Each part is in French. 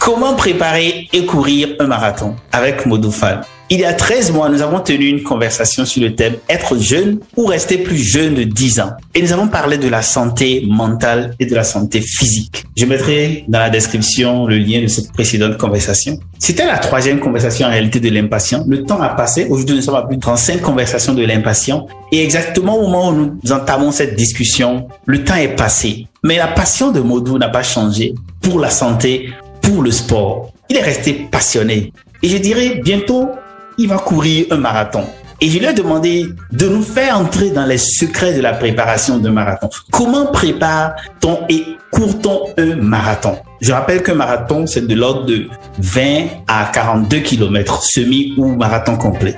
Comment préparer et courir un marathon avec Modoufal Il y a 13 mois, nous avons tenu une conversation sur le thème être jeune ou rester plus jeune de 10 ans. Et nous avons parlé de la santé mentale et de la santé physique. Je mettrai dans la description le lien de cette précédente conversation. C'était la troisième conversation en réalité de l'impatient. Le temps a passé. Aujourd'hui, nous sommes à plus de 35 conversations de l'impatient. Et exactement au moment où nous entamons cette discussion, le temps est passé. Mais la passion de Modou n'a pas changé pour la santé, le sport. Il est resté passionné. Et je dirais, bientôt, il va courir un marathon. Et je lui ai demandé de nous faire entrer dans les secrets de la préparation d'un marathon. Comment prépare-t-on et court-on un marathon? Je rappelle qu'un marathon, c'est de l'ordre de 20 à 42 km, semi ou marathon complet.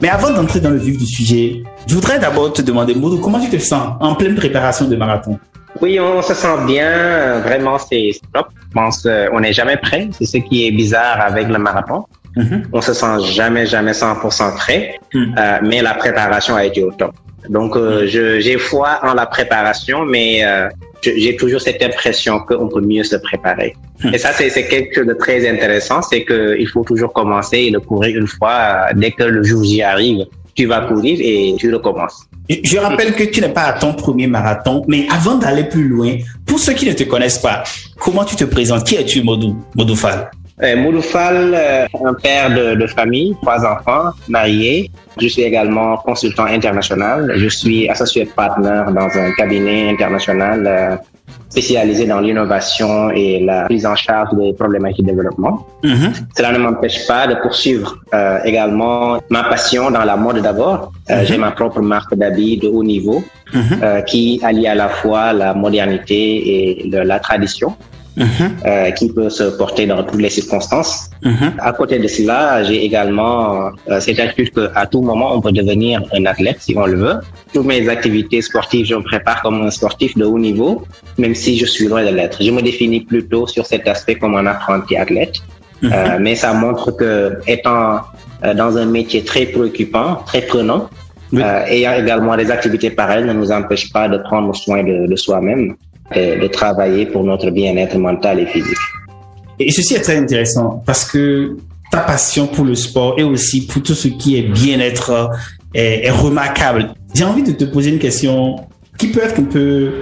Mais avant d'entrer dans le vif du sujet, je voudrais d'abord te demander, Moudou, comment tu te sens en pleine préparation de marathon? Oui, on se sent bien. Vraiment, c'est top. Je pense qu'on n'est jamais prêt. C'est ce qui est bizarre avec le marathon. Mm-hmm. On se sent jamais, jamais 100% prêt. Mm. Euh, mais la préparation a été au top. Donc, euh, mm. j'ai foi en la préparation, mais euh, j'ai toujours cette impression qu'on peut mieux se préparer. Mm. Et ça, c'est quelque chose de très intéressant, c'est qu'il faut toujours commencer et le courir une fois dès que le jour j'y arrive tu vas courir et tu recommences. Je rappelle que tu n'es pas à ton premier marathon, mais avant d'aller plus loin, pour ceux qui ne te connaissent pas, comment tu te présentes? Qui es-tu, Modou, Modou Fall? Euh, un père de, de, famille, trois enfants, marié. Je suis également consultant international. Je suis associé partner dans un cabinet international euh, spécialisé dans l'innovation et la prise en charge des problématiques de développement. Mm-hmm. Cela ne m'empêche pas de poursuivre euh, également ma passion dans la mode d'abord. Euh, mm-hmm. J'ai ma propre marque d'habits de haut niveau mm-hmm. euh, qui allie à la fois la modernité et la tradition. Euh, qui peut se porter dans toutes les circonstances. Mhm. À côté de cela, j'ai également euh, cette attitude qu'à tout moment, on peut devenir un athlète si on le veut. Toutes mes activités sportives, je me prépare comme un sportif de haut niveau, même si je suis loin de l'être. Je me définis plutôt sur cet aspect comme un apprenti athlète. Mhm. Euh, mais ça montre que étant euh, dans un métier très préoccupant, très prenant, euh, ayant également des activités pareilles ne nous empêche pas de prendre soin de, de soi-même de travailler pour notre bien-être mental et physique. Et ceci est très intéressant parce que ta passion pour le sport et aussi pour tout ce qui est bien-être est, remarquable. J'ai envie de te poser une question qui peut être un peu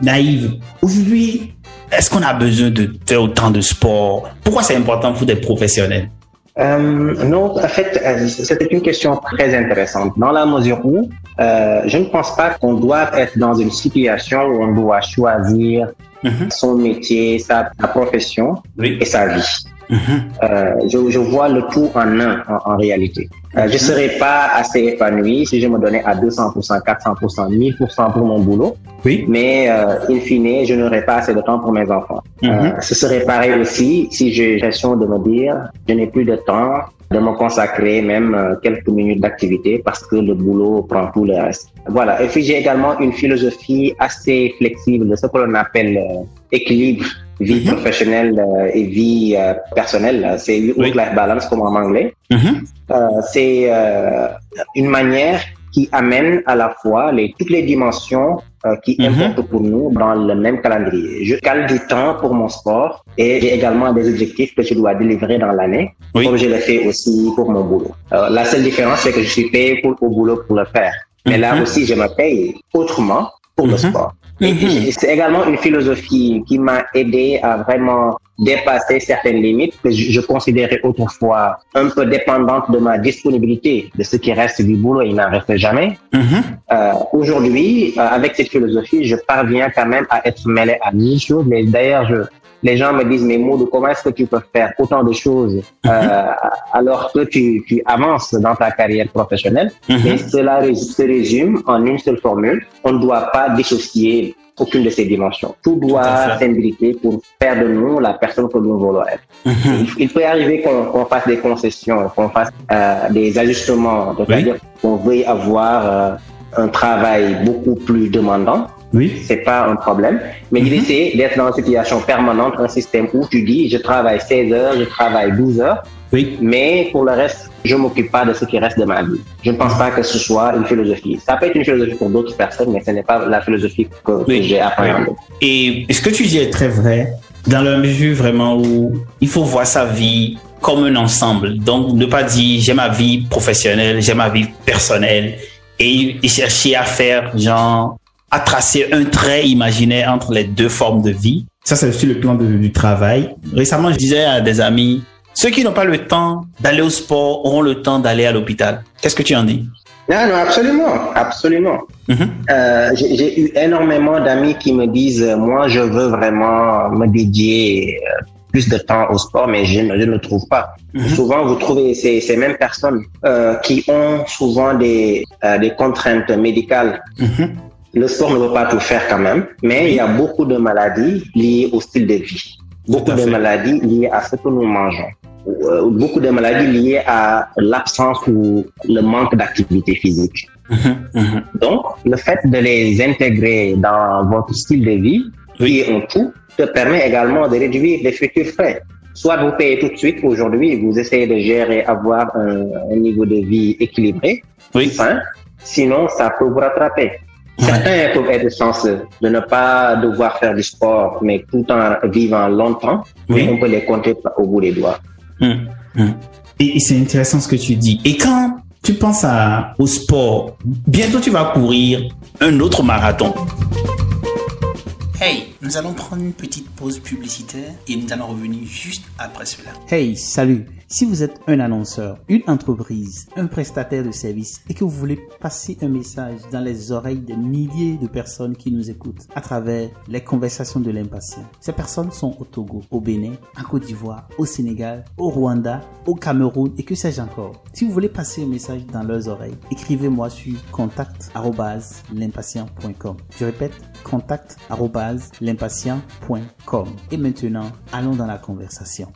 naïve. Aujourd'hui, est-ce qu'on a besoin de faire autant de sport? Pourquoi c'est important pour des professionnels? Euh, non, en fait, c'était une question très intéressante. Dans la mesure où euh, je ne pense pas qu'on doit être dans une situation où on doit choisir mm-hmm. son métier, sa, profession et sa vie. Euh, je, je, vois le tout en un en, en réalité. Euh, je ne serais pas assez épanoui si je me donnais à 200%, 400%, 1000% pour mon boulot. Oui. Mais euh, in fine, je n'aurais pas assez de temps pour mes enfants. Euh, ce serait pareil aussi si j'ai l'impression de me dire, je n'ai plus de temps de me consacrer même quelques minutes d'activité parce que le boulot prend tout le reste. Voilà. Et puis j'ai également une philosophie assez flexible de ce que l'on appelle équilibre vie mm -hmm. professionnelle euh, et vie euh, personnelle. C'est work-life balance comme en anglais. Mm -hmm. euh, c'est euh, une manière qui amène à la fois les, toutes les dimensions euh, qui mm -hmm. importent pour nous dans le même calendrier. Je cale du temps pour mon sport et j'ai également des objectifs que je dois délivrer dans l'année, oui. comme je le fais aussi pour mon boulot. Euh, la seule différence, c'est que je suis payé pour, au boulot pour le faire. Mais là aussi, je me paye autrement pour le sport. Et c'est également une philosophie qui m'a aidé à vraiment dépasser certaines limites que je, je, considérais autrefois un peu dépendantes de ma disponibilité, de ce qui reste du boulot, il n'en reste jamais. Mm -hmm. euh, Aujourd'hui, euh, avec cette philosophie, je parviens quand même à être mêlé à mille choses, mais d'ailleurs, je, les gens me disent, mais Maud, comment est-ce que tu peux faire autant de choses euh, alors que tu, tu avances dans ta carrière professionnelle? Mhm. Mais cela se résume en une seule formule. On ne doit pas dissocier aucune de ces dimensions. Tout doit s'imbriquer pour faire de nous la personne que nous voulons être. Mhm. Il, peut arriver qu'on qu'on fasse des concessions, qu'on fasse euh, des ajustements, c'est-à-dire qu'on veuille avoir euh, un travail beaucoup plus demandant. Oui. C'est pas un problème. Mais Mhm. l'idée, c'est d'être dans une situation permanente, un système où tu dis, je travaille 16 heures, je travaille 12 heures, Oui. mais pour le reste, je m'occupe pas de ce qui reste de ma vie. Je ne pense pas que ce soit une philosophie. Ça peut être une philosophie pour d'autres personnes, mais ce n'est pas la philosophie que, j'ai appréhendée. Et ce que tu dis est très vrai, dans la mesure vraiment où il faut voir sa vie comme un ensemble? Donc, ne pas dire j'ai ma vie professionnelle, j'ai ma vie personnelle et, et chercher à faire, genre, à tracer un trait imaginaire entre les deux formes de vie. Ça, c'est sur le plan de- du travail. Récemment, je disais à des amis, ceux qui n'ont pas le temps d'aller au sport auront le temps d'aller à l'hôpital. Qu'est-ce que tu en dis? Non, non, absolument, absolument. Mhm. Euh, j'ai eu énormément d'amis qui me disent, euh, moi, je veux vraiment me dédier euh, plus de temps au sport, mais je, ne- je ne trouve pas. Mhm. Souvent, vous trouvez ces, ces mêmes personnes euh, qui ont souvent des, euh, des contraintes médicales. Mhm. Le sport ne veut pas tout faire quand même, mais il y a beaucoup de maladies liées au style de vie. Beaucoup de maladies liées à ce que nous mangeons. Euh, beaucoup de maladies liées à l'absence ou le manque d'activité physique. Mhm. Mhm. Donc, le fait de les intégrer dans votre style de vie, qui est un tout, te permet également de réduire les futurs frais. Soit vous payez tout de suite aujourd'hui, vous essayez de gérer, avoir un, un niveau de vie équilibré, Oui. sain. Sinon, ça peut vous rattraper. Certains peuvent être chanceux de ne pas devoir faire du sport, mais tout en vivant longtemps, Oui. mais on peut les compter au bout des doigts. Hum, hum. Et, et c'est intéressant ce que tu dis. Et quand tu penses à, au sport, bientôt tu vas courir un autre marathon. Hey, nous allons prendre une petite pause publicitaire et nous allons revenir juste après cela. Hey, salut Si vous êtes un annonceur, une entreprise, un prestataire de services et que vous voulez passer un message dans les oreilles des milliers de personnes qui nous écoutent à travers les conversations de l'impatient, ces personnes sont au Togo, au Bénin, en Côte d'Ivoire, au Sénégal, au Rwanda, au Cameroun et que sais-je encore. Si vous voulez passer un message dans leurs oreilles, écrivez-moi sur contact@l'impatient.com. Je répète, contact@l'impatient.com. Et maintenant, allons dans la conversation.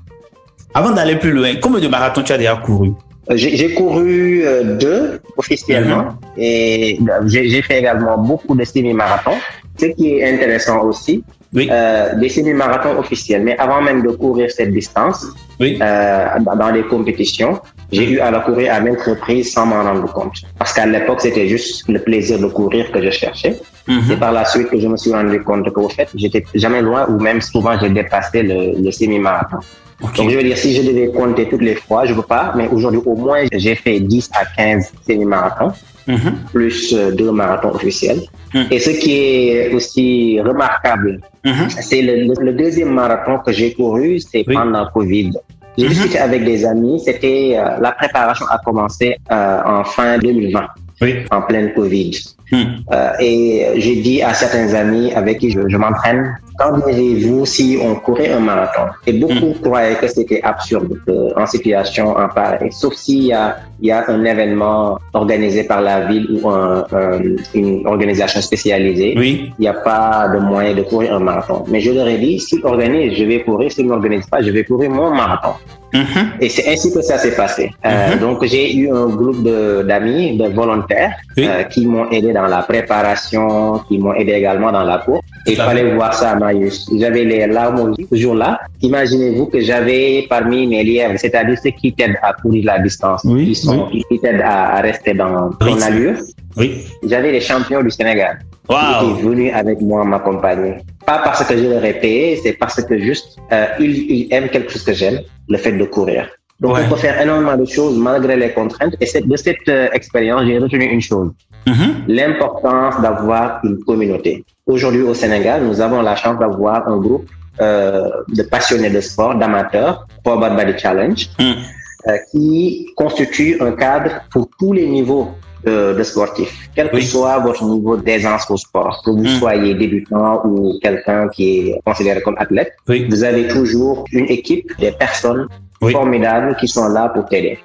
Avant d'aller plus loin, combien de marathons tu as déjà couru? Euh, J'ai couru euh, deux officiellement et euh, j'ai j'ai fait également beaucoup de semi-marathons. Ce qui est intéressant aussi, Oui, euh, des semi-marathons officiels. Mais avant même de courir cette distance, oui. euh, dans dans les compétitions, j'ai eu à la courir à maintes reprises sans m'en rendre compte. Parce qu'à l'époque, c'était juste le plaisir de courir que je cherchais. Mhm. C'est par la suite que je me suis rendu compte que, au fait, j'étais jamais loin ou même souvent j'ai dépassé le, le semi-marathon. Donc, je veux dire, si je devais compter toutes les fois, je peux pas, mais aujourd'hui, au moins, j'ai fait 10 à 15 semi-marathons, Mhm. plus euh, deux marathons officiels. Mhm. Et ce qui est aussi remarquable, Mhm. c'est le, le- le deuxième marathon que j'ai couru, c'est Oui. pendant Covid. J'ai Mhm. discuté avec des amis, c'était, euh, la préparation a commencé euh, en fin 2020, Oui. en pleine Covid. Mhm. Euh, et j'ai dit à certains amis avec qui je, je m'entraîne, quand diriez-vous si on courait un marathon Et beaucoup croyaient que c'était absurde que, en situation en pareil, sauf s'il y a, y a un événement organisé par la ville ou un- un- une organisation spécialisée. Oui. Il n'y a pas de moyen de courir un marathon. Mais je leur ai dit, s'ils organisent, je vais courir. S'ils n'organisent pas, je vais courir mon marathon. Mhm. Et c'est ainsi que ça s'est passé. Euh, Mhm. Donc j'ai eu un groupe de- d'amis, de, volontaires, Oui. euh, qui m'ont aidé dans la préparation, qui m'ont aidé également dans la course. Il fallait voir ça à Marius. J'avais les larmes aux yeux ce jour-là. Imaginez-vous que j'avais parmi mes lièvres, c'est-à-dire ceux qui t'aident à courir la distance, Oui, qui, sont, qui t'aident à, à rester dans ton Oui. allure. Oui. J'avais les champions du Sénégal qui Waouh. étaient venus avec moi m'accompagner. Pas parce que je leur ai payé, c'est parce que juste euh, ils, ils aiment quelque chose que j'aime, le fait de courir. Donc Ouais. on peut faire énormément de choses malgré les contraintes. Et de cette euh, expérience, j'ai retenu une chose Mhm. l'importance d'avoir une communauté. Aujourd'hui au Sénégal, nous avons la chance d'avoir un groupe euh, de passionnés de sport, d'amateurs, Forward Body Challenge, Mhm. euh, qui constitue un cadre pour tous les niveaux de, de sportif, quel que soit votre niveau d'aisance au sport, que vous Mm. soyez débutant ou quelqu'un qui est considéré comme athlète, Oui. vous avez toujours une équipe des personnes Oui. formidables qui sont là pour t'aider.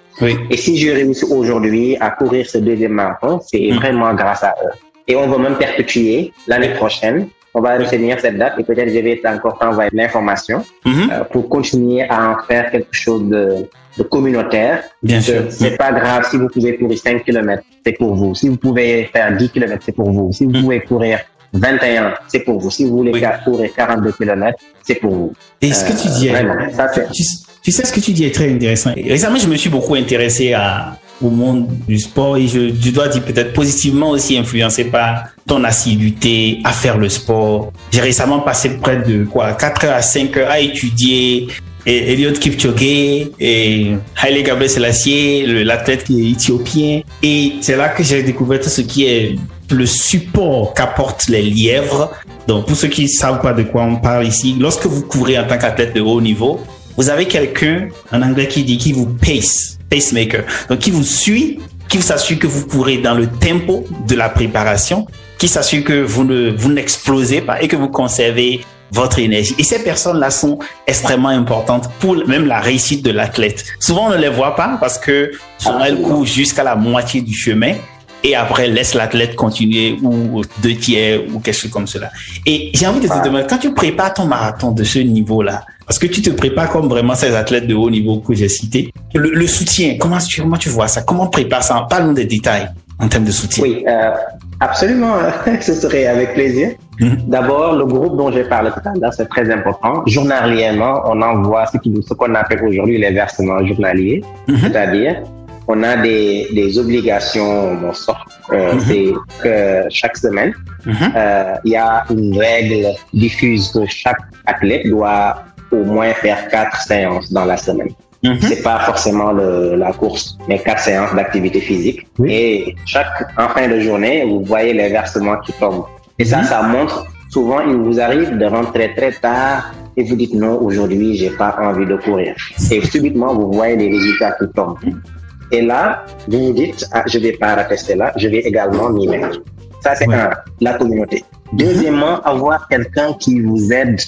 Et si je réussis aujourd'hui à courir ce deuxième marathon, c'est Mm. vraiment grâce à eux. Et on va même perpétuer l'année prochaine. On va retenir cette date et peut-être je vais encore t'envoyer l'information Mhm. euh, pour continuer à en faire quelque chose de, de communautaire. Bien sûr. C'est pas grave si vous pouvez courir 5 km, c'est pour vous. Si vous pouvez faire 10 km, c'est pour vous. Si vous Mm. pouvez courir 21, c'est pour vous. Si vous voulez Oui. courir 42 km, c'est pour vous. Et ce que tu dis, est- Vraiment, ça tu, tu sais ce que tu dis est très intéressant. Récemment, je me suis beaucoup intéressé à, au monde du sport et je, dois dire peut-être positivement aussi influencé par ton assiduité à faire le sport. J'ai récemment passé près de quoi 4 heures à 5 heures à étudier et Eliud Kipchoge et Haile Gabriel Selassie, l'athlète qui est éthiopien. Et c'est là que j'ai découvert tout ce qui est le support qu'apportent les lièvres. Donc, pour ceux qui ne savent pas de quoi on parle ici, lorsque vous courez en tant qu'athlète de haut niveau, vous avez quelqu'un en anglais qui dit qui vous pace, pacemaker, donc qui vous suit, qui vous s'assure que vous courez dans le tempo de la préparation, qui s'assure que vous ne vous n'explosez pas et que vous conservez votre énergie. Et ces personnes-là sont extrêmement importantes pour même la réussite de l'athlète. Souvent, on ne les voit pas parce que souvent, elles courent jusqu'à la moitié du chemin et après laisse l'athlète continuer ou deux tiers ou quelque chose comme cela. Et j'ai envie de te demander, quand tu prépares ton marathon de ce niveau-là, parce que tu te prépares comme vraiment ces athlètes de haut niveau que j'ai cités, le, le soutien, comment tu, comment tu vois ça? Comment on prépare ça? Parle-nous des détails en termes de soutien. Oui, euh, absolument, ce serait avec plaisir. Mhm. D'abord, le groupe dont j'ai parlé tout à l'heure, c'est très important. Journalièrement, on envoie ce qu'on appelle aujourd'hui les versements journaliers, Mhm. c'est-à-dire on a des, des obligations, bon, sorte, euh, que chaque semaine, euh, il y a une règle diffuse que chaque athlète doit au moins faire quatre séances dans la semaine. Mhm. C'est pas forcément le, la course, mais quatre séances d'activité physique. Oui. Et chaque en fin de journée, vous voyez les versements qui tombent. Et ça, Mhm. ça montre. Souvent, il vous arrive de rentrer très tard et vous dites non, aujourd'hui, j'ai pas envie de courir. Et subitement, vous voyez les résultats qui tombent. Et là, vous vous dites, ah, je vais pas rater cela, je vais également m'y mettre. Ça, c'est Ouais. un, la communauté. Deuxièmement, avoir quelqu'un qui vous aide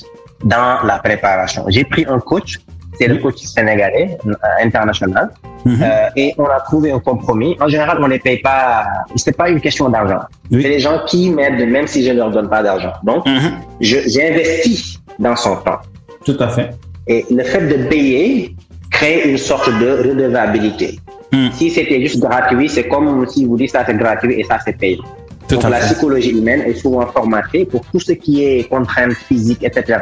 dans la préparation. J'ai pris un coach, c'est le coach sénégalais euh, international, Mhm. euh, et on a trouvé un compromis. En général, on ne les paye pas. C'est pas une question d'argent. Oui. C'est les gens qui m'aident même si je ne leur donne pas d'argent. Donc, Mhm. je- j'ai investi dans son temps. Tout à fait. Et le fait de payer crée une sorte de redevabilité. Mhm. Si c'était juste gratuit, c'est comme si vous dites ça c'est gratuit et ça c'est payé. Tout Donc la fait. psychologie humaine est souvent formatée pour tout ce qui est contraintes physiques, etc.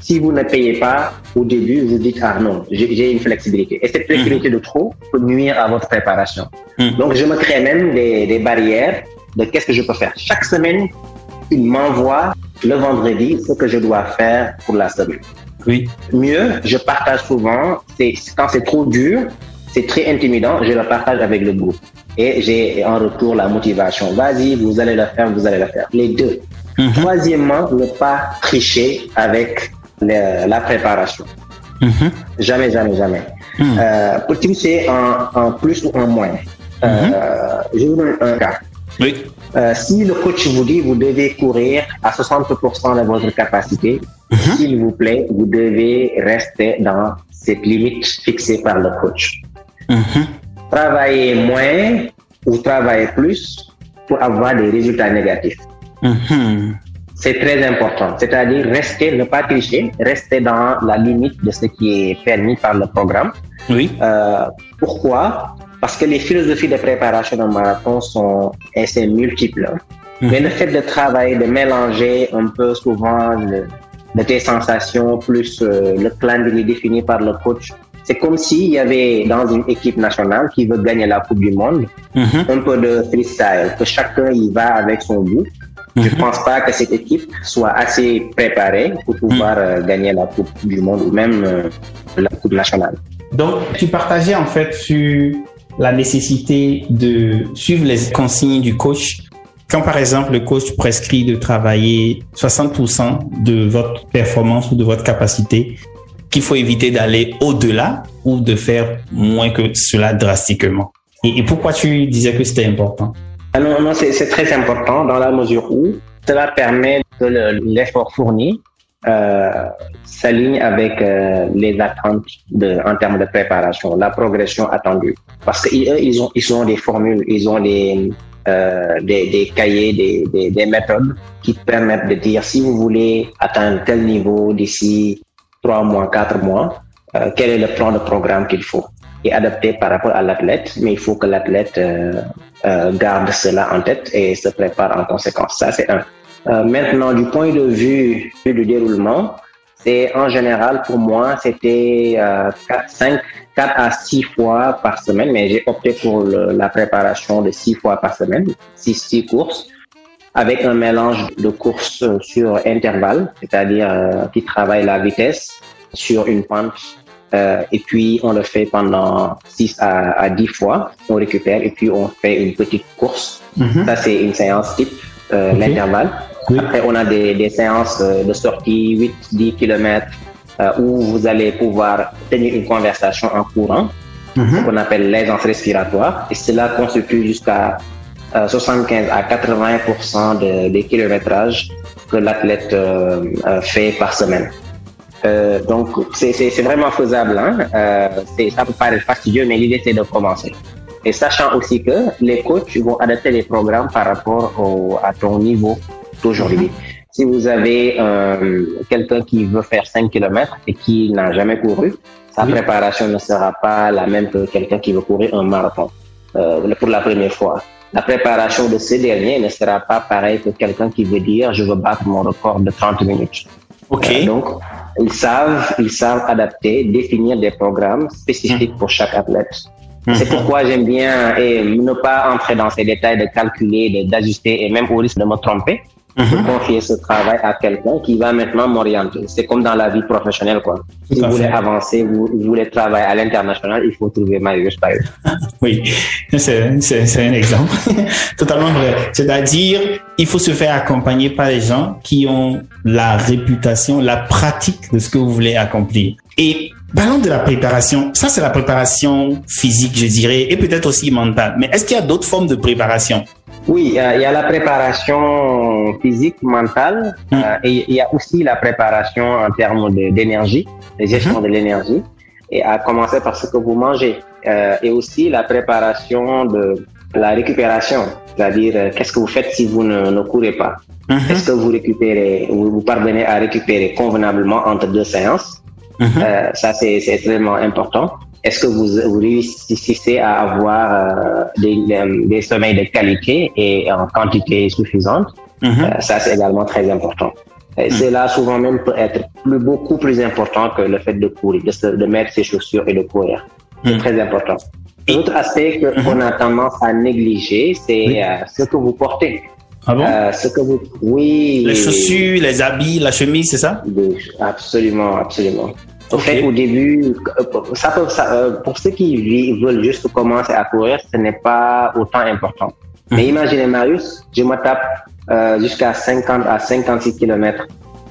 Si vous ne payez pas au début, vous dites ah non, j'ai une flexibilité. Et cette flexibilité de trop peut nuire à votre préparation. Mhm. Donc je me crée même des, des barrières de qu'est-ce que je peux faire. Chaque semaine, il m'envoie le vendredi ce que je dois faire pour la semaine. Oui. Mieux, je partage souvent. C'est quand c'est trop dur, c'est très intimidant. Je le partage avec le groupe et j'ai en retour la motivation. Vas-y, vous allez le faire, vous allez le faire. Les deux. Mhm. Troisièmement, ne pas tricher avec le- la préparation. Mhm. Jamais, jamais, jamais. Mhm. Euh, en, en plus ou en moins. Euh, Je vous donne un cas. Oui. Euh, si le coach vous dit vous devez courir à 60% de votre capacité, s'il vous plaît, vous devez rester dans cette limite fixée par le coach. Travaillez moins ou travaillez plus pour avoir des résultats négatifs. Mhm. C'est très important. C'est-à-dire rester, ne pas tricher, rester dans la limite de ce qui est permis par le programme. Oui. Euh, pourquoi? Parce que les philosophies de préparation d'un marathon sont assez multiples. Mais le fait de travailler, de mélanger un peu souvent le, de tes sensations plus euh, le calendrier défini par le coach, c'est comme s'il y avait dans une équipe nationale qui veut gagner la Coupe du Monde Mhm. un peu de freestyle, que chacun y va avec son goût. Je Mhm. pense pas que cette équipe soit assez préparée pour pouvoir euh, gagner la Coupe du Monde ou même euh, la Coupe nationale. Donc, tu partageais en fait sur la nécessité de suivre les consignes du coach. Quand par exemple le coach prescrit de travailler 60% de votre performance ou de votre capacité, qu'il faut éviter d'aller au-delà ou de faire moins que cela drastiquement. Et, pourquoi tu disais que c'était important? Ah Non, non c'est très important dans la mesure où cela permet que l'effort fourni euh, s'aligne avec euh, les attentes de, en termes de préparation, la progression attendue. Parce qu'ils ils ont, ils ont des formules, ils ont des, euh, des, des, cahiers, des, des, des, méthodes qui permettent de dire si vous voulez atteindre tel niveau d'ici trois mois, quatre mois, euh, quel est le plan de programme qu'il faut et adapté par rapport à l'athlète, mais il faut que l'athlète euh, euh, garde cela en tête et se prépare en conséquence. Ça, c'est un. Euh, maintenant, du point de vue du déroulement, c'est en général pour moi, c'était euh, 4, 5, 4 à 6 fois par semaine, mais j'ai opté pour la préparation de 6 fois par semaine, 6, 6 courses, avec un mélange de courses sur intervalle, c'est-à-dire euh, qui travaille la vitesse sur une pente, euh, et puis on le fait pendant 6 à, à 10 fois, on récupère, et puis on fait une petite course. Mm -hmm. Ça, c'est une séance type, euh, okay. l'intervalle. Oui. Après, on a des, des séances euh, de sortie 8-10 km où vous allez pouvoir tenir une conversation en courant, mm -hmm. ce qu'on appelle l'aisance respiratoire. Et cela constitue jusqu'à euh, 75 à 80 de, des kilométrages que l'athlète euh, euh, fait par semaine. donc, c'est vraiment faisable. Hein? ça peut paraître fastidieux, mais l'idée, c'est de commencer. Et sachant aussi que les coachs vont adapter les programmes par rapport au, à ton niveau d'aujourd'hui. Si vous avez euh, quelqu'un qui veut faire 5 km et qui n'a jamais couru, sa oui. préparation ne sera pas la même que quelqu'un qui veut courir un marathon euh, pour la première fois. La préparation de ce dernier ne sera pas pareille que quelqu'un qui veut dire je veux battre mon record de 30 minutes. Ok. Euh, donc, ils savent, ils savent adapter, définir des programmes spécifiques mmh. pour chaque athlète. Mmh. C'est pourquoi j'aime bien et ne pas entrer dans ces détails de calculer, d'ajuster et même au risque de me tromper. Mm -hmm. confier ce travail à quelqu'un qui va maintenant m'orienter. C'est comme dans la vie professionnelle, quoi. Tout si vous voulez avancer, vous, vous, voulez travailler à l'international, il faut trouver Marius Payet. oui, c'est un exemple. Totalement vrai. C'est-à-dire, il faut se faire accompagner par les gens qui ont la réputation, la pratique de ce que vous voulez accomplir. Et parlons de la préparation. Ça, c'est la préparation physique, je dirais, et peut-être aussi mentale. Mais est-ce qu'il y a d'autres formes de préparation? Oui, euh, il y a la préparation physique, mentale, mmh. euh, et il y a aussi la préparation en termes d'énergie, de, gestion mmh. de l'énergie, et à commencer par ce que vous mangez, euh, et aussi la préparation de la récupération, c'est-à-dire euh, qu'est-ce que vous faites si vous ne, ne courez pas, mmh. est-ce que vous récupérez, vous, vous, parvenez à récupérer convenablement entre deux séances, ça c'est extrêmement important. Est-ce que vous, vous, réussissez à avoir euh, des, des, sommeils de qualité et en quantité suffisante? Mm -hmm. euh, Ça, c'est également très important. Et mm. Cela, souvent même, peut être plus, beaucoup plus important que le fait de courir, de, mettre ses chaussures et de courir. C'est mm très important. L'autre aspect qu'on a tendance à négliger, c'est oui. euh, ce que vous portez. Ah bon? Euh, ce que vous, oui. Les chaussures, les habits, la chemise, c'est ça? Absolument, absolument. Au okay. fait, au début, ça peut, ça, pour ceux qui veulent juste commencer à courir, ce n'est pas autant important. -hmm. Mais imaginez, Marius, je me tape euh, jusqu'à 50 à 56 kilomètres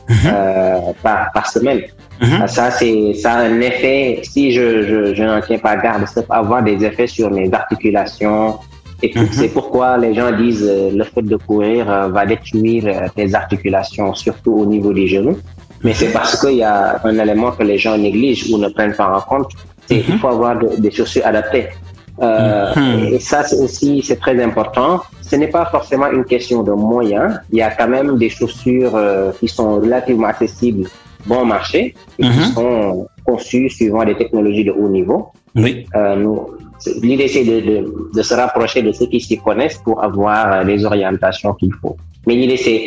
mm -hmm. euh, par, par semaine. -hmm. Ça, c'est, ça a un effet, si je, je, je n'en tiens pas garde, ça peut avoir des effets sur mes articulations. Et c'est pourquoi les gens disent euh, le fait de courir euh, va détruire euh, tes articulations, surtout au niveau des genoux. Mais c'est parce qu'il y a un élément que les gens négligent ou ne prennent pas en compte. C'est mm -hmm. il faut avoir de, des chaussures adaptées. Euh, mm -hmm. Et ça, c'est aussi c'est très important. Ce n'est pas forcément une question de moyens. Il y a quand même des chaussures euh, qui sont relativement accessibles, bon marché, et mm -hmm. qui sont conçues suivant des technologies de haut niveau. Oui. Euh, l'idée c'est de, de, de, se rapprocher de ceux qui s'y connaissent pour avoir les orientations qu'il faut. Mais l'idée c'est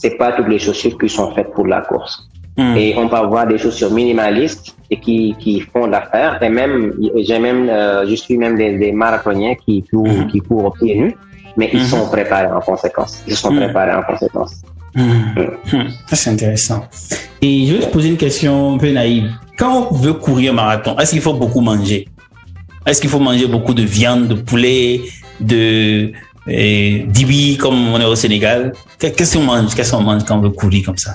c'est pas toutes les chaussures qui sont faites pour la course. Mm. Et on peut avoir des chaussures minimalistes et qui, qui font l'affaire. Et même, j'ai même, euh, je suis même des, des marathoniens qui courent, mm. qui courent au pied nu, mais ils mm -hmm. sont préparés en conséquence. Ils sont préparés en conséquence. C'est intéressant. Et je vais te poser une question un peu naïve. Quand on veut courir un marathon, est-ce qu'il faut beaucoup manger? Est-ce qu'il faut manger beaucoup de viande, de poulet, de dibi comme on est au Sénégal? Qu'est-ce qu'on mange? Qu'est-ce qu'on mange quand on veut courir comme ça?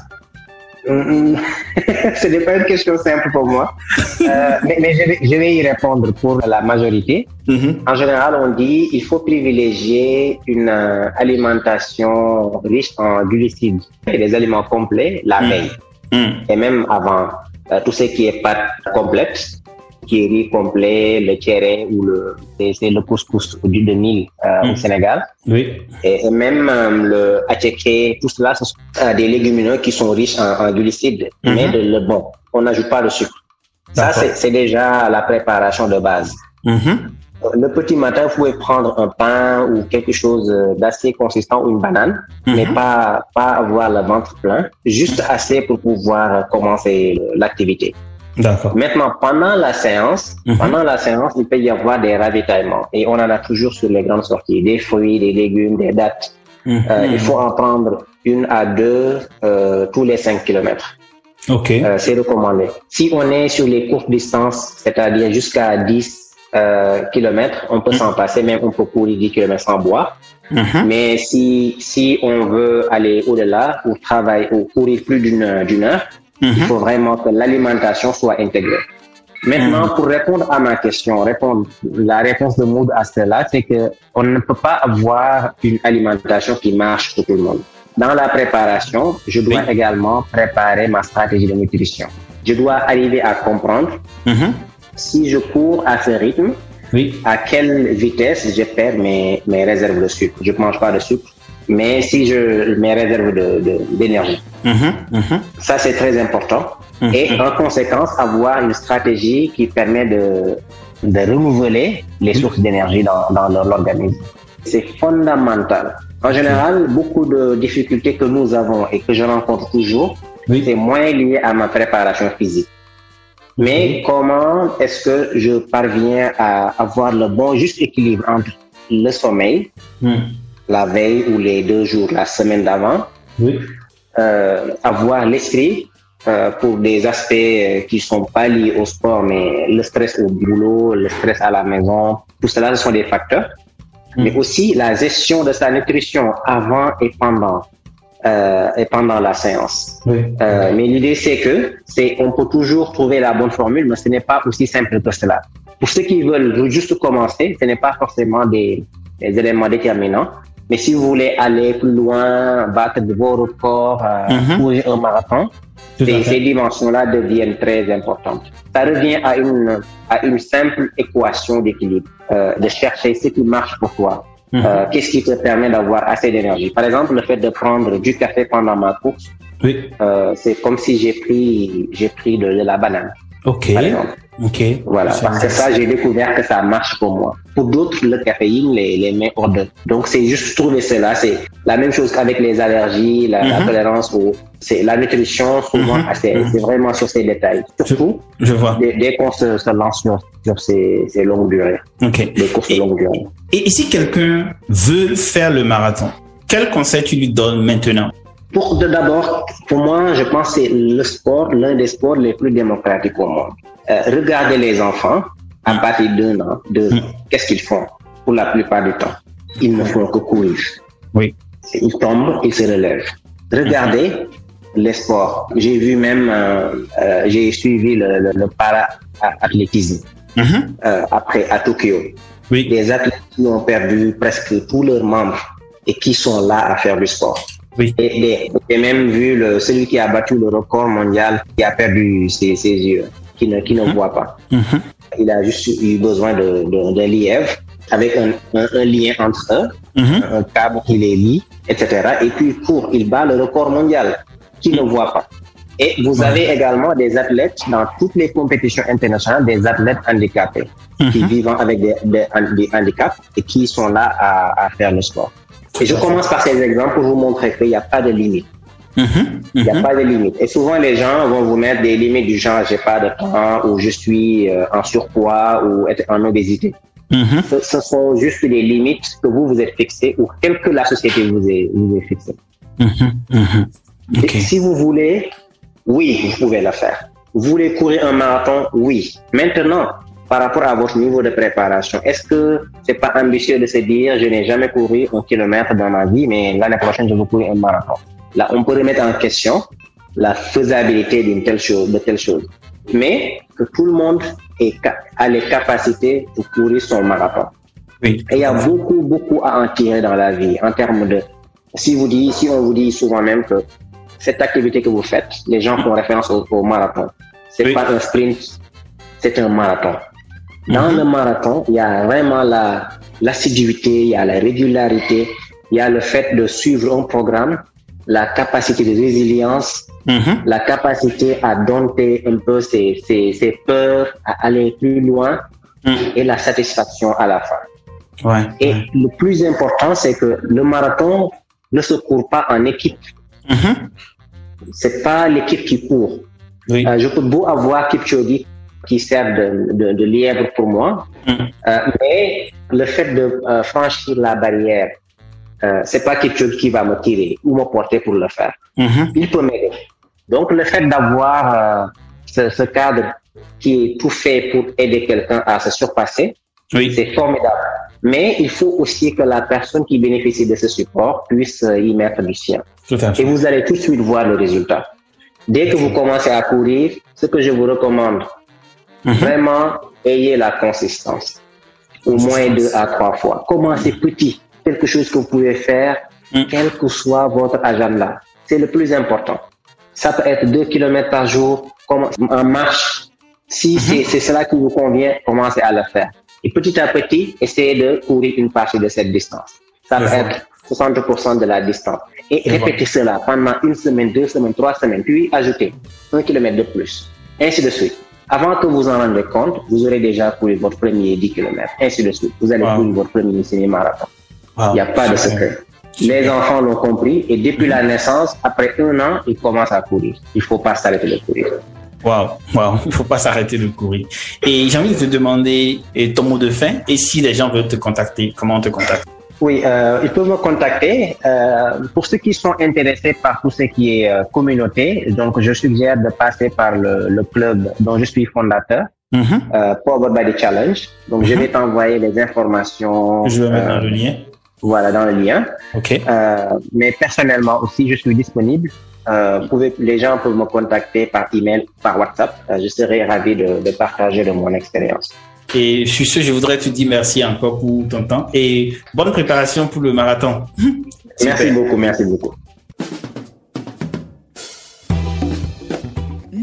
Ce n'est pas une question simple pour moi, euh, mais, mais je, vais, je, vais, y répondre pour la majorité. Mm-hmm. En général, on dit il faut privilégier une euh, alimentation riche en glucides et des aliments complets la mm. veille mm. et même avant. Euh, tout ce qui est pâte complète, qui est riz complet, le kéré ou le c'est le couscous du de Nil euh, au mm. Sénégal. Oui. Et, et même euh, le attiéké, tout cela, ce sont euh, des légumineux qui sont riches en, en glucides, Mhm. mais de le bon. On n'ajoute pas de sucre. Ça, c'est déjà la préparation de base. Mhm. Le petit matin, vous pouvez prendre un pain ou quelque chose euh, d'assez consistant ou une banane, Mhm. mais pas, pas avoir le ventre plein, juste assez pour pouvoir commencer l'activité. Maintenant, pendant la séance, Mhm. pendant la séance, il peut y avoir des ravitaillements et on en a toujours sur les grandes sorties, des fruits, des légumes, des dattes. Mhm. Euh, Il faut en prendre une à deux euh, tous les cinq kilomètres. Ok. Euh, c'est recommandé. Si on est sur les courtes distances, c'est-à-dire jusqu'à 10 euh, kilomètres, on peut s'en passer, même on peut courir 10 kilomètres sans boire. Mhm. Mais si, si on veut aller au-delà ou travailler ou courir plus d'une il Mhm. faut vraiment que l'alimentation soit intégrée. Maintenant, pour répondre à ma question, répondre, la réponse de Mood à cela, c'est que on ne peut pas avoir une alimentation qui marche pour tout le monde. Dans la préparation, je dois Oui. également préparer ma stratégie de nutrition. Je dois arriver à comprendre Mhm. si je cours à ce rythme, Oui. à quelle vitesse je perds mes, mes réserves de sucre. Je ne mange pas de sucre, mais si je mes réserves de- de- d'énergie. Mhm. Mhm. Ça, c'est très important. Mhm. Et en conséquence, avoir une stratégie qui permet de, de renouveler les sources d'énergie dans, dans l'organisme. C'est fondamental. En général, beaucoup de difficultés que nous avons et que je rencontre toujours, Oui. c'est moins lié à ma préparation physique. Mais comment est-ce que je parviens à avoir le bon juste équilibre entre le sommeil, Mhm. la veille ou les deux jours, la semaine d'avant, avoir l'esprit euh, pour des aspects euh, qui sont pas liés au sport, mais le stress au boulot, le stress à la maison, tout cela, ce sont des facteurs. Mais aussi la gestion de sa nutrition avant et pendant euh, et pendant la séance. Oui. Euh, mais l'idée c'est que c'est on peut toujours trouver la bonne formule, mais ce n'est pas aussi simple que cela. Pour ceux qui veulent juste commencer, ce n'est pas forcément des, des éléments déterminants. Mais si vous voulez aller plus loin, battre de vos records, euh, Mhm. courir un marathon, ces, dimensions-là deviennent très importantes. Ça revient à une, à une simple équation d'équilibre, euh, de chercher ce qui marche pour toi. Mhm. Euh, Qu'est-ce qui te permet d'avoir assez d'énergie? Par exemple, le fait de prendre du café pendant ma course, Oui. c'est comme si j'ai pris, j'ai pris de, de la banane, Ok. par exemple. Ok. Voilà, parce que ça, j'ai découvert que ça marche pour moi. Pour d'autres, le caféine les, les met hors d'eux. Donc, c'est juste trouver cela. C'est la même chose qu'avec les allergies, la, la Mhm. tolérance, ou c'est la nutrition, souvent, Mhm. ah, c'est Mhm. vraiment sur ces détails. Surtout, Je vois. dès, dès qu'on se, se lance sur, sur ces, ces longues durées, Ok. les courses Et- longue durée. Et, et si quelqu'un veut faire le marathon, quel conseil tu lui donnes maintenant? Pour d'abord, pour moi, je pense que c'est le sport, l'un des sports les plus démocratiques au monde. Euh, regardez les enfants à partir d'un an, deux ans. Qu'est-ce qu'ils font pour la plupart du temps Ils ne font que courir. Oui. Ils tombent, ils se relèvent. Regardez les sports. J'ai vu même, euh, euh, j'ai suivi le, le, le para-athlétisme euh, après à Tokyo Oui. des athlètes qui ont perdu presque tous leurs membres et qui sont là à faire du sport. Oui. Et, et- j'ai même vu le, celui qui a battu le record mondial qui a perdu ses, ses yeux, qui ne, qui ne voit pas. Mhm. Il a juste eu besoin de, de, d'un lièvre avec un, un, un lien entre eux, Mhm. un câble qui les lie, etc. Et puis pour, il bat le record mondial qui ne voit pas. Et vous Ouais. avez également des athlètes dans toutes les compétitions internationales, des athlètes handicapés qui Mhm. vivent avec des, des, des handicaps et qui sont là à, à faire le sport. Et je commence par ces exemples pour vous montrer qu'il n'y a pas de limite. Mhm. Il n'y a Mhm. pas de limite. Et souvent, les gens vont vous mettre des limites du genre, j'ai pas de temps, ou je suis euh, en surpoids, ou être en obésité. Mhm. Ce, ce sont juste des limites que vous vous êtes fixées, ou telles que la société vous est, vous est fixée. Mhm. Mhm. Et Ok. si vous voulez, oui, vous pouvez le faire. Vous voulez courir un marathon? Oui. Maintenant, par rapport à votre niveau de préparation, est-ce que c'est pas ambitieux de se dire, je n'ai jamais couru un kilomètre dans ma vie, mais l'année prochaine, je veux courir un marathon? Là, on peut remettre en question la faisabilité d'une telle chose, de telle chose. Mais que tout le monde ait, a les capacités de courir son marathon. Oui. Et il y a beaucoup, beaucoup à en tirer dans la vie en termes de, si vous dit, si on vous dit souvent même que cette activité que vous faites, les gens font référence au, au marathon. C'est Oui. pas un sprint, c'est un marathon. Dans le marathon, il y a vraiment la, l'assiduité, il y a la régularité, il y a le fait de suivre un programme, la capacité de résilience, Mhm. la capacité à dompter un peu ses, ses, ses peurs, à aller plus loin Mhm. et la satisfaction à la fin. Ouais. Et ouais. le plus important, c'est que le marathon ne se court pas en équipe. Mhm. C'est pas l'équipe qui court. Oui. Euh, je peux beau avoir Kipchoge qui sert de, de, de lièvre pour moi, Mhm. euh, mais le fait de euh, franchir la barrière, euh, c'est pas Kipchoge qui va me tirer ou me porter pour le faire. Mhm. Il peut m'aider. Donc le fait d'avoir euh, ce, ce cadre qui est tout fait pour aider quelqu'un à se surpasser, Oui. c'est formidable. Mais il faut aussi que la personne qui bénéficie de ce support puisse y mettre du sien. Et vous allez tout de suite voir le résultat. Dès que vous commencez à courir, ce que je vous recommande, Mhm. vraiment, ayez la consistance. Au moins deux à trois fois. Commencez petit. Quelque chose que vous pouvez faire, Mhm. quel que soit votre agenda. C'est le plus important. Ça peut être deux kilomètres par jour, en marche. Si c'est c'est cela qui vous convient, commencez à le faire. Et petit à petit, essayez de courir une partie de cette distance. Ça peut être 60% de la distance. Et répétez cela pendant une semaine, deux semaines, trois semaines, puis ajoutez un kilomètre de plus. Ainsi de suite. Avant que vous en rendiez compte, vous aurez déjà couru votre premier 10 kilomètres. Ainsi de suite. Vous allez Wow. courir votre premier semi-marathon. Wow. Il n'y a pas de secret. Les enfants l'ont compris et depuis la naissance, après un an, ils commencent à courir. Il faut pas s'arrêter de courir. Waouh, waouh, il faut pas s'arrêter de courir. Et j'ai envie de te demander euh, ton mot de fin et si les gens veulent te contacter, comment on te contacte? Oui, euh, ils peuvent me contacter. Euh, pour ceux qui sont intéressés par tout ce qui est euh, communauté, donc je suggère de passer par le, le club dont je suis fondateur, Mhm. euh, Power Body Challenge. Donc je vais t'envoyer les informations. Je vais mettre dans euh, le lien. Voilà, dans le lien. Ok. Euh, mais personnellement aussi, je suis disponible. Euh, vous pouvez, les gens peuvent me contacter par email, par WhatsApp. Je serai ravi de, de partager de mon expérience. Et sur ce, je voudrais te dire merci encore pour ton temps et bonne préparation pour le marathon. Merci beaucoup, merci beaucoup.